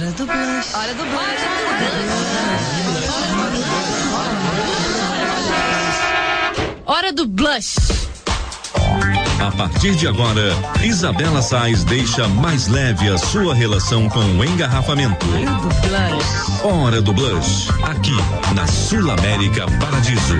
Hora do blush. Hora do blush. Hora do blush. A partir de agora, Isabela Sais deixa mais leve a sua relação com o engarrafamento. Hora do blush. Hora do Blush, aqui na Sul América Paradiso.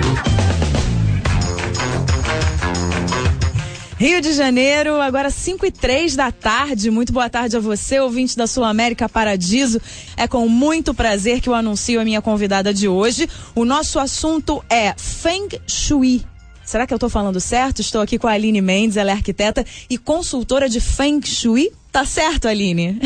Rio de Janeiro, agora 5 e 3 da tarde. Muito boa tarde a você, ouvinte da Sul América Paradiso. É com muito prazer que eu anuncio a minha convidada de hoje. O nosso assunto é Feng Shui. Será que eu estou falando certo? Estou aqui com a Aline Mendes, ela é arquiteta e consultora de Feng Shui. Tá certo, Aline?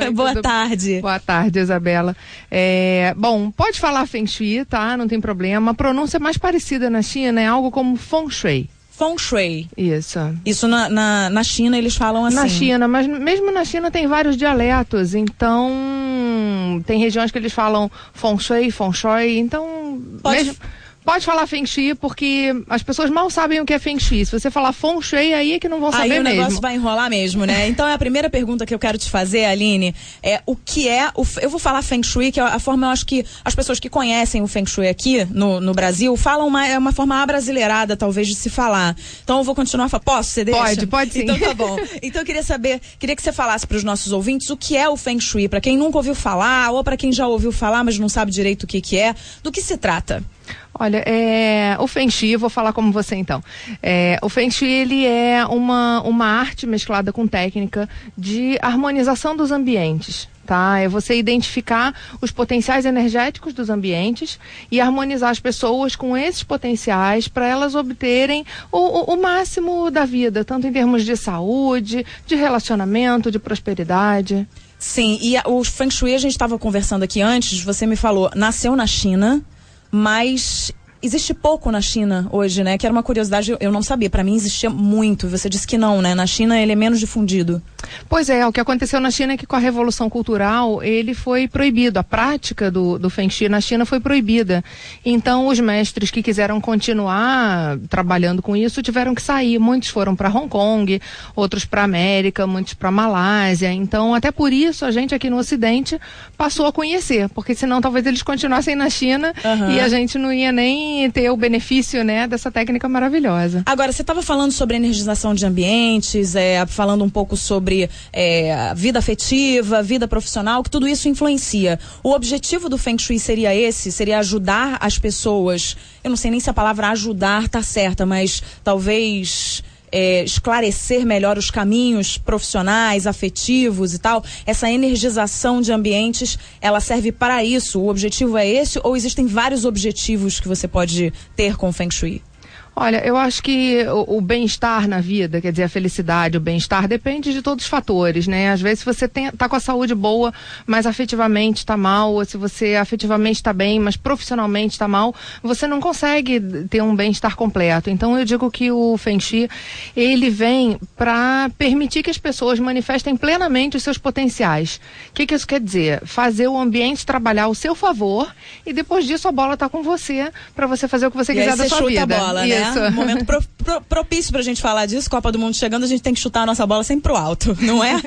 Oi, Boa tudo- tarde. Boa tarde, Isabela. É, bom, pode falar Feng Shui, tá? Não tem problema. A pronúncia mais parecida na China é algo como Feng Shui. Feng Shui. Isso. Isso na, na, na China eles falam assim. Na China, mas mesmo na China tem vários dialetos, então tem regiões que eles falam Feng Shui, Feng Shui, então Pode- mesmo- pode falar Feng Shui porque as pessoas mal sabem o que é Feng Shui. Se você falar Feng Shui, aí é que não vão Aí saber o negócio mesmo. vai enrolar mesmo, né? Então a primeira pergunta que eu quero te fazer, Aline, é o que é o. Eu vou falar Feng Shui, que é a forma, eu acho que as pessoas que conhecem o Feng Shui aqui no, no Brasil falam uma, é uma forma abrasileirada, talvez, de se falar. Então eu vou continuar falar. Posso? Você deixa? Pode, pode sim. Então tá bom. Então eu queria saber, queria que você falasse para os nossos ouvintes o que é o Feng Shui, para quem nunca ouviu falar, ou para quem já ouviu falar, mas não sabe direito o que, que é, do que se trata. Olha, é, o Feng Shui, vou falar como você então. É, o Feng Shui, ele é uma, uma arte mesclada com técnica de harmonização dos ambientes. Tá? É você identificar os potenciais energéticos dos ambientes e harmonizar as pessoas com esses potenciais para elas obterem o, o, o máximo da vida, tanto em termos de saúde, de relacionamento, de prosperidade. Sim, e a- o Feng Shui, a gente estava conversando aqui antes, você me falou, nasceu na China, mas existe pouco na China hoje, né? Que era uma curiosidade, eu- não sabia. Para mim existia muito. Você disse que não, né? Na China ele é menos difundido. Pois é, o que aconteceu na China é que com a Revolução Cultural ele foi proibido, a prática do, do Feng Shui na China foi proibida. Então os mestres que quiseram continuar trabalhando com isso tiveram que sair. Muitos foram para Hong Kong, outros para América, muitos para Malásia. Então até por isso a gente aqui no Ocidente passou a conhecer, porque senão talvez eles continuassem na China Aham. e a gente não ia nem ter o benefício né, dessa técnica maravilhosa. Agora, você estava falando sobre energização de ambientes, é, falando um pouco sobre é, vida afetiva, vida profissional, que tudo isso influencia. O objetivo do Feng Shui seria esse? Seria ajudar as pessoas. Eu não sei nem se a palavra ajudar tá certa, mas talvez. É, esclarecer melhor os caminhos profissionais, afetivos e tal, essa energização de ambientes, ela serve para isso? O objetivo é esse ou existem vários objetivos que você pode ter com o Feng Shui? Olha, eu acho que o, o bem-estar na vida, quer dizer, a felicidade, o bem-estar, depende de todos os fatores, né? Às vezes, se você tem, tá com a saúde boa, mas afetivamente está mal, ou se você afetivamente está bem, mas profissionalmente está mal, você não consegue ter um bem-estar completo. Então, eu digo que o Feng Shui, ele vem para permitir que as pessoas manifestem plenamente os seus potenciais. O que, que isso quer dizer? Fazer o ambiente trabalhar ao seu favor e depois disso a bola está com você para você fazer o que você E quiser da sua vida. bola, né? Isso. Um momento pro- pro- propício pra gente falar disso, Copa do Mundo chegando, a gente tem que chutar a nossa bola sempre pro alto, não é?